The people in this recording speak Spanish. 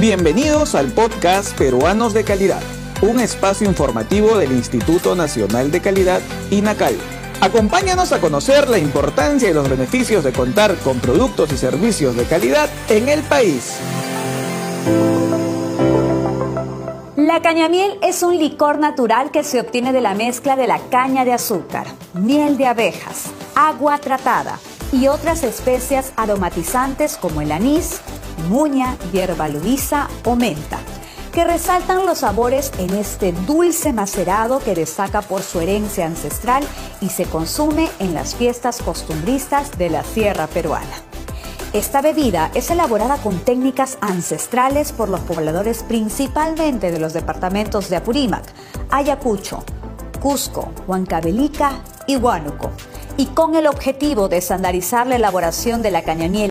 Bienvenidos al podcast Peruanos de Calidad, un espacio informativo del Instituto Nacional de Calidad, INACAL. Acompáñanos a conocer la importancia y los beneficios de contar con productos y servicios de calidad en el país. La cañamiel es un licor natural que se obtiene de la mezcla de la caña de azúcar, miel de abejas, agua tratada y otras especias aromatizantes como el anís, muña, hierba luisa o menta, que resaltan los sabores en este dulce macerado que destaca por su herencia ancestral y se consume en las fiestas costumbristas de la sierra peruana. Esta bebida es elaborada con técnicas ancestrales por los pobladores principalmente de los departamentos de Apurímac, Ayacucho, Cusco, Huancavelica y Huánuco, y con el objetivo de estandarizar la elaboración de la cañamiel